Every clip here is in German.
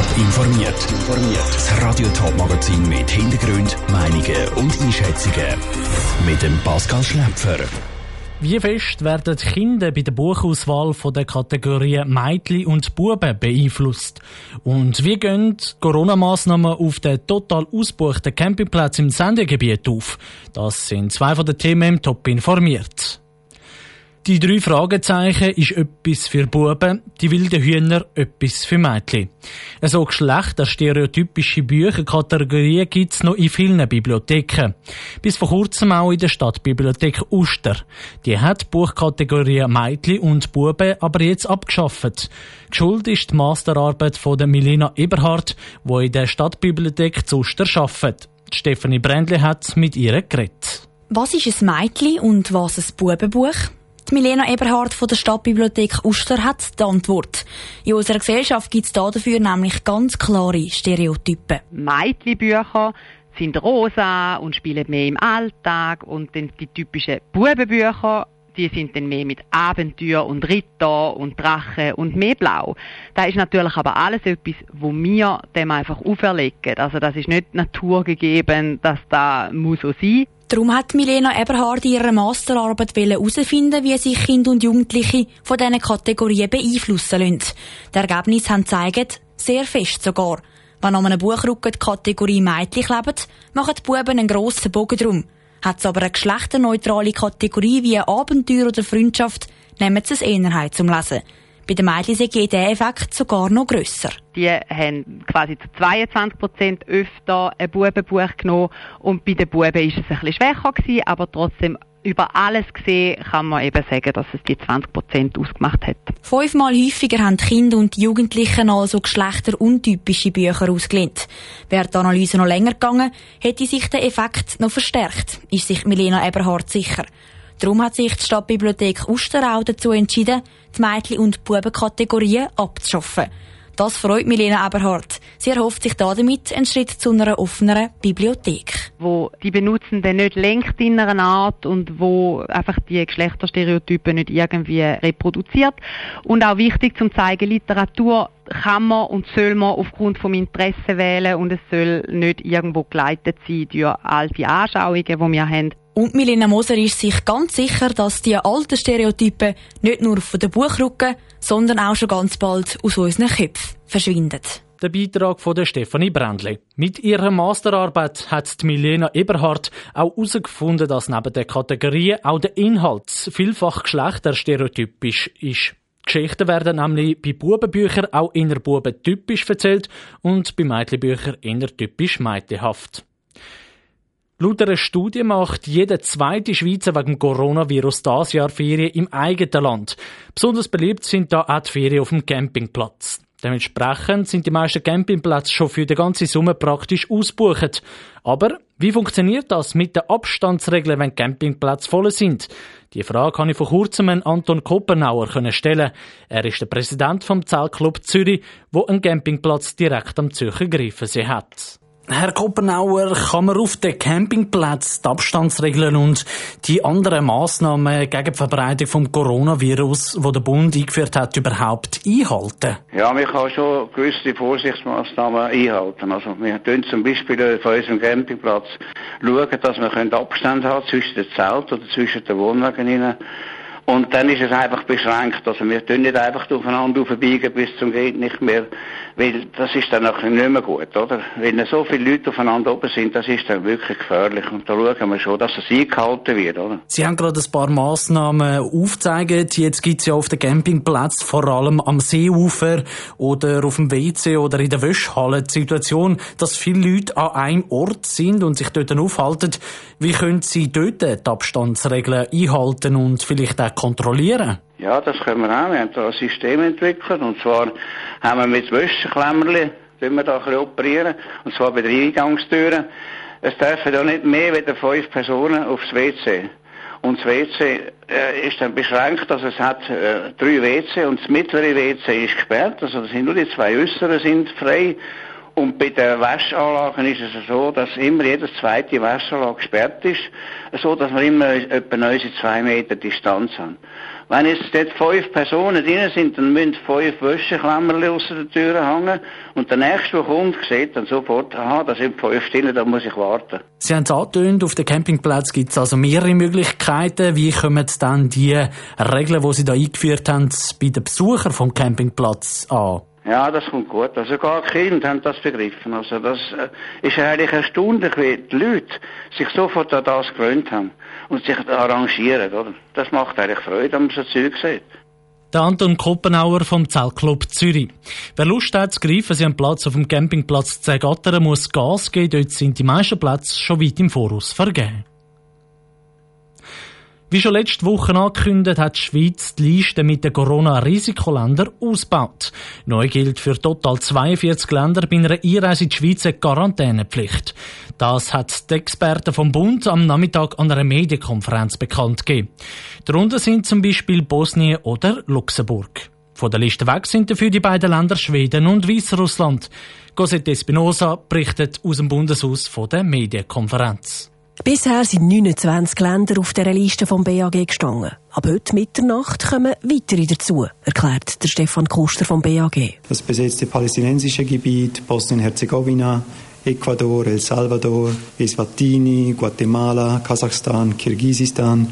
Top informiert. Das Radio Top Magazin mit Hintergrund, Meinungen und Einschätzungen mit dem Pascal Schläpfer. Wie fest werden Kinder bei der Buchauswahl von der Kategorien Mädchen und Buben beeinflusst? Und wie gehen Corona-Massnahmen auf den total ausgebuchten Campingplatz im Sendegebiet auf? Das sind zwei von den Themen im Top informiert. Die drei Fragezeichen ist etwas für Buben, die wilden Hühner etwas für Mädchen. So geschlechterstereotypische Bücherkategorien gibt es noch in vielen Bibliotheken. Bis vor kurzem auch in der Stadtbibliothek Uster. Die hat Buchkategorien Mädchen und Buben aber jetzt abgeschafft. Schuld ist die Masterarbeit von der Milena Eberhardt, die in der Stadtbibliothek zu Uster arbeitet. Stefanie Brändli hat mit ihr geredet. Was ist ein Mädchen und was ein Bubenbuch? Die Milena Eberhardt von der Stadtbibliothek Uster hat die Antwort. In unserer Gesellschaft gibt es dafür nämlich ganz klare Stereotypen. Mädchenbücher sind rosa und spielen mehr im Alltag und dann die typischen Bubenbücher die sind dann mehr mit Abenteuer und Ritter und Drachen und mehr blau. Da ist natürlich aber alles etwas, wo wir dem einfach auferlegen. Also das ist nicht naturgegeben, dass da muss so sein. Darum hat Milena Eberhard in ihrer Masterarbeit herausfinden, wie sich Kinder und Jugendliche von diesen Kategorien beeinflussen lassen. Die Ergebnisse haben gezeigt, sehr fest sogar. Wenn an einem Buchrücken die Kategorie Mädchen klebt, machen die Buben einen grossen Bogen drum. Hat es aber eine geschlechterneutrale Kategorie wie Abenteuer oder Freundschaft, nehmen sie es eher zum Lesen. Bei den Mädchen sei dieser Effekt sogar noch grösser. Die haben quasi zu 22 Prozent öfter ein Bubenbuch genommen und bei den Buben war es ein bisschen schwächer gewesen, aber trotzdem über alles gesehen kann man eben sagen, dass es die 20 Prozent ausgemacht hat. Fünfmal häufiger haben die Kinder und die Jugendlichen also geschlechteruntypische Bücher ausgelehnt. Wäre die Analyse noch länger gegangen, hätte sich der Effekt noch verstärkt, ist sich Milena Eberhardt sicher. Darum hat sich die Stadtbibliothek Usterau dazu entschieden, die Mädchen- und Bubenkategorien abzuschaffen. Das freut Milena Eberhardt. Sie erhofft sich damit einen Schritt zu einer offeneren Bibliothek. Wo die Benutzenden nicht lenkt in einer Art und wo einfach die Geschlechterstereotypen nicht irgendwie reproduziert. Und auch wichtig zum zeigen, Literatur kann man und soll man aufgrund vom Interesse wählen und es soll nicht irgendwo geleitet sein durch alte Anschauungen, die wir haben. Und Milena Moser ist sich ganz sicher, dass die alten Stereotypen nicht nur von den Buchrücken, sondern auch schon ganz bald aus unseren Köpfen verschwinden. Der Beitrag von der Stefanie Brändli. Mit ihrer Masterarbeit hat die Milena Eberhardt auch herausgefunden, dass neben der Kategorie auch der Inhalt vielfach geschlechterstereotypisch ist. Geschichten werden nämlich bei Bubenbüchern auch inner Buben typisch erzählt und bei Mädchenbüchern inner typisch mädchenhaft. Laut einer Studie macht jeder zweite Schweizer wegen Coronavirus das Jahr Ferien im eigenen Land. Besonders beliebt sind da auch die Ferien auf dem Campingplatz. Dementsprechend sind die meisten Campingplätze schon für den ganzen Sommer praktisch ausgebucht. Aber wie funktioniert das mit den Abstandsregeln, wenn Campingplätze voll sind? Die Frage kann ich vor kurzem an Anton Koppenauer stellen. Er ist der Präsident vom Zeltclub Zürich, wo einen Campingplatz direkt am Zürcher Greifensee hat. Herr Koppenauer, kann man auf den Campingplätzen die Abstandsregeln und die anderen Massnahmen gegen die Verbreitung vom Coronavirus, wo der Bund eingeführt hat, überhaupt einhalten? Ja, wir können schon gewisse Vorsichtsmaßnahmen einhalten. Also wir tun zum Beispiel auf unserem Campingplatz schauen, dass wir Abstand haben zwischen den Zelten oder zwischen den Wohnwagen und dann ist es einfach beschränkt. Also wir tun nicht einfach aufeinander aufbiegen bis zum geht nicht mehr, weil das ist dann nachher nicht mehr gut, oder? Wenn so viele Leute aufeinander oben sind, das ist dann wirklich gefährlich. Und da schauen wir schon, dass es eingehalten wird, oder? Sie haben gerade ein paar Massnahmen aufgezeigt. Jetzt gibt es ja auf dem Campingplatz, vor allem am Seeufer oder auf dem WC oder in der Wäschhalle, die Situation, dass viele Leute an einem Ort sind und sich dort aufhalten. Wie können Sie dort die Abstandsregeln einhalten und vielleicht auch kontrollieren? Ja, das können wir auch. Wir haben da ein System entwickelt. Und zwar haben wir mit Wäscheklemmerli, wir da operieren. Und zwar bei den Eingangstüren. Es dürfen ja nicht mehr als fünf Personen aufs WC. Und das WC äh, ist dann beschränkt, also es hat äh, drei WC und das mittlere WC ist gesperrt, also das sind nur die zwei äußeren sind frei. Und bei den Waschanlagen ist es so, dass immer jedes zweite Waschanlage gesperrt ist, so dass wir immer etwa 9, zwei Meter Distanz haben. Wenn jetzt dort fünf Personen drin sind, dann müssen fünf Wäscheklammerli außer der Tür hängen. Und der Nächste, der kommt, sieht dann sofort, aha, da sind fünf drin, da muss ich warten. Sie haben es angetönt, auf dem Campingplatz gibt es also mehrere Möglichkeiten. Wie kommen dann die Regeln, die Sie da eingeführt haben, bei den Besuchern vom Campingplatz an? Ja, das kommt gut. Also gar Kinder haben das begriffen. Also das äh, ist eigentlich erstaunlich, wie die Leute sich sofort an das gewöhnt haben und sich arrangieren, oder? Das macht eigentlich Freude, wenn man so Zeug sieht. Der Anton Koppenauer vom Zeltclub Zürich. Wer Lust hat zu greifen, Sie haben Platz auf dem Campingplatz Zegatteren, muss Gas geben. Dort sind die meisten Plätze schon weit im Voraus vergeben. Wie schon letzte Woche angekündigt, hat die Schweiz die Liste mit den Corona-Risikoländern ausgebaut. Neu gilt für total 42 Länder bei einer Einreise in die Schweiz eine Quarantänepflicht. Das hat die Experten vom Bund am Nachmittag an einer Medienkonferenz bekannt gegeben. Darunter sind zum Beispiel Bosnien oder Luxemburg. Von der Liste weg sind dafür die beiden Länder Schweden und Weißrussland. Cosette Espinosa berichtet aus dem Bundeshaus von der Medienkonferenz. Bisher sind 29 Länder auf der Liste vom BAG gestanden. Ab heute Mitternacht kommen weitere dazu, erklärt der Stefan Kuster vom BAG. Das besetzte palästinensische Gebiet, Bosnien-Herzegowina, Ecuador, El Salvador, Eswatini, Guatemala, Kasachstan, Kirgisistan,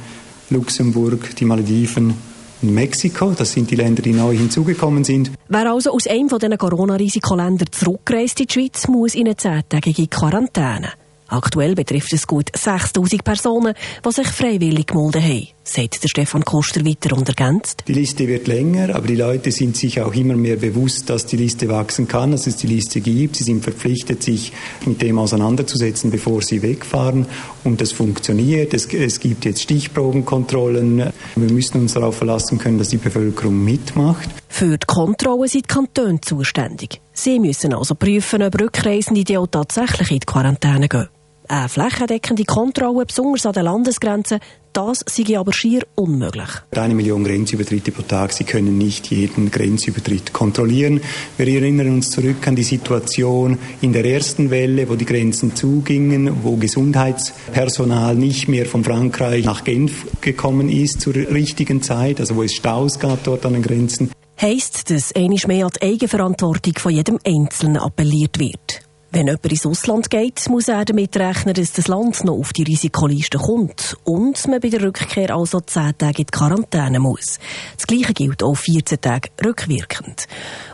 Luxemburg, die Malediven und Mexiko. Das sind die Länder, die neu hinzugekommen sind. Wer also aus einem von diesen Corona-Risikoländern zurückreist in die Schweiz, muss in eine zehntägige Quarantäne. Aktuell betrifft es gut 6000 Personen, die sich freiwillig gemeldet haben, sagt der Stefan Koster weiter und ergänzt. Die Liste wird länger, aber die Leute sind sich auch immer mehr bewusst, dass die Liste wachsen kann, dass es die Liste gibt. Sie sind verpflichtet, sich mit dem auseinanderzusetzen, bevor sie wegfahren. Und das funktioniert. Es, es gibt jetzt Stichprobenkontrollen. Wir müssen uns darauf verlassen können, dass die Bevölkerung mitmacht. Für die Kontrolle sind die Kantone zuständig. Sie müssen also prüfen, ob Rückreisende auch tatsächlich in die Quarantäne gehen. Eine flächendeckende Kontrolle, besonders an den Landesgrenzen, das sei aber schier unmöglich. Eine Million Grenzübertritte pro Tag, Sie können nicht jeden Grenzübertritt kontrollieren. Wir erinnern uns zurück an die Situation in der ersten Welle, wo die Grenzen zugingen, wo Gesundheitspersonal nicht mehr von Frankreich nach Genf gekommen ist zur richtigen Zeit, also wo es Staus gab dort an den Grenzen. Heisst, dass einmal mehr an die Eigenverantwortung von jedem Einzelnen appelliert wird. Wenn jemand ins Ausland geht, muss er damit rechnen, dass das Land noch auf die Risikoliste kommt und man bei der Rückkehr also 10 Tage in die Quarantäne muss. Das Gleiche gilt auch 14 Tage rückwirkend.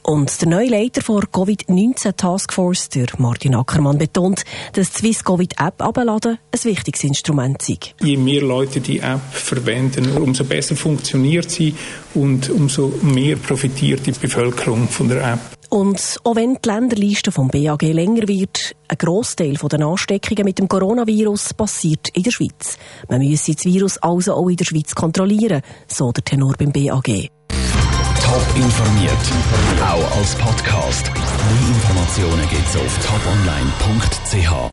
Und der neue Leiter der Covid-19 Taskforce, der Martin Ackermann, betont, dass die Swiss Covid-App abladen ein wichtiges Instrument sei. Je mehr Leute die App verwenden, umso besser funktioniert sie und umso mehr profitiert die Bevölkerung von der App. Und auch wenn die Länderliste vom BAG länger wird, ein Grossteil der Ansteckungen mit dem Coronavirus passiert in der Schweiz. Man müsse das Virus also auch in der Schweiz kontrollieren, so der Tenor beim BAG. Top informiert, auch als Podcast. Mehr Informationen gibt's auf toponline.ch.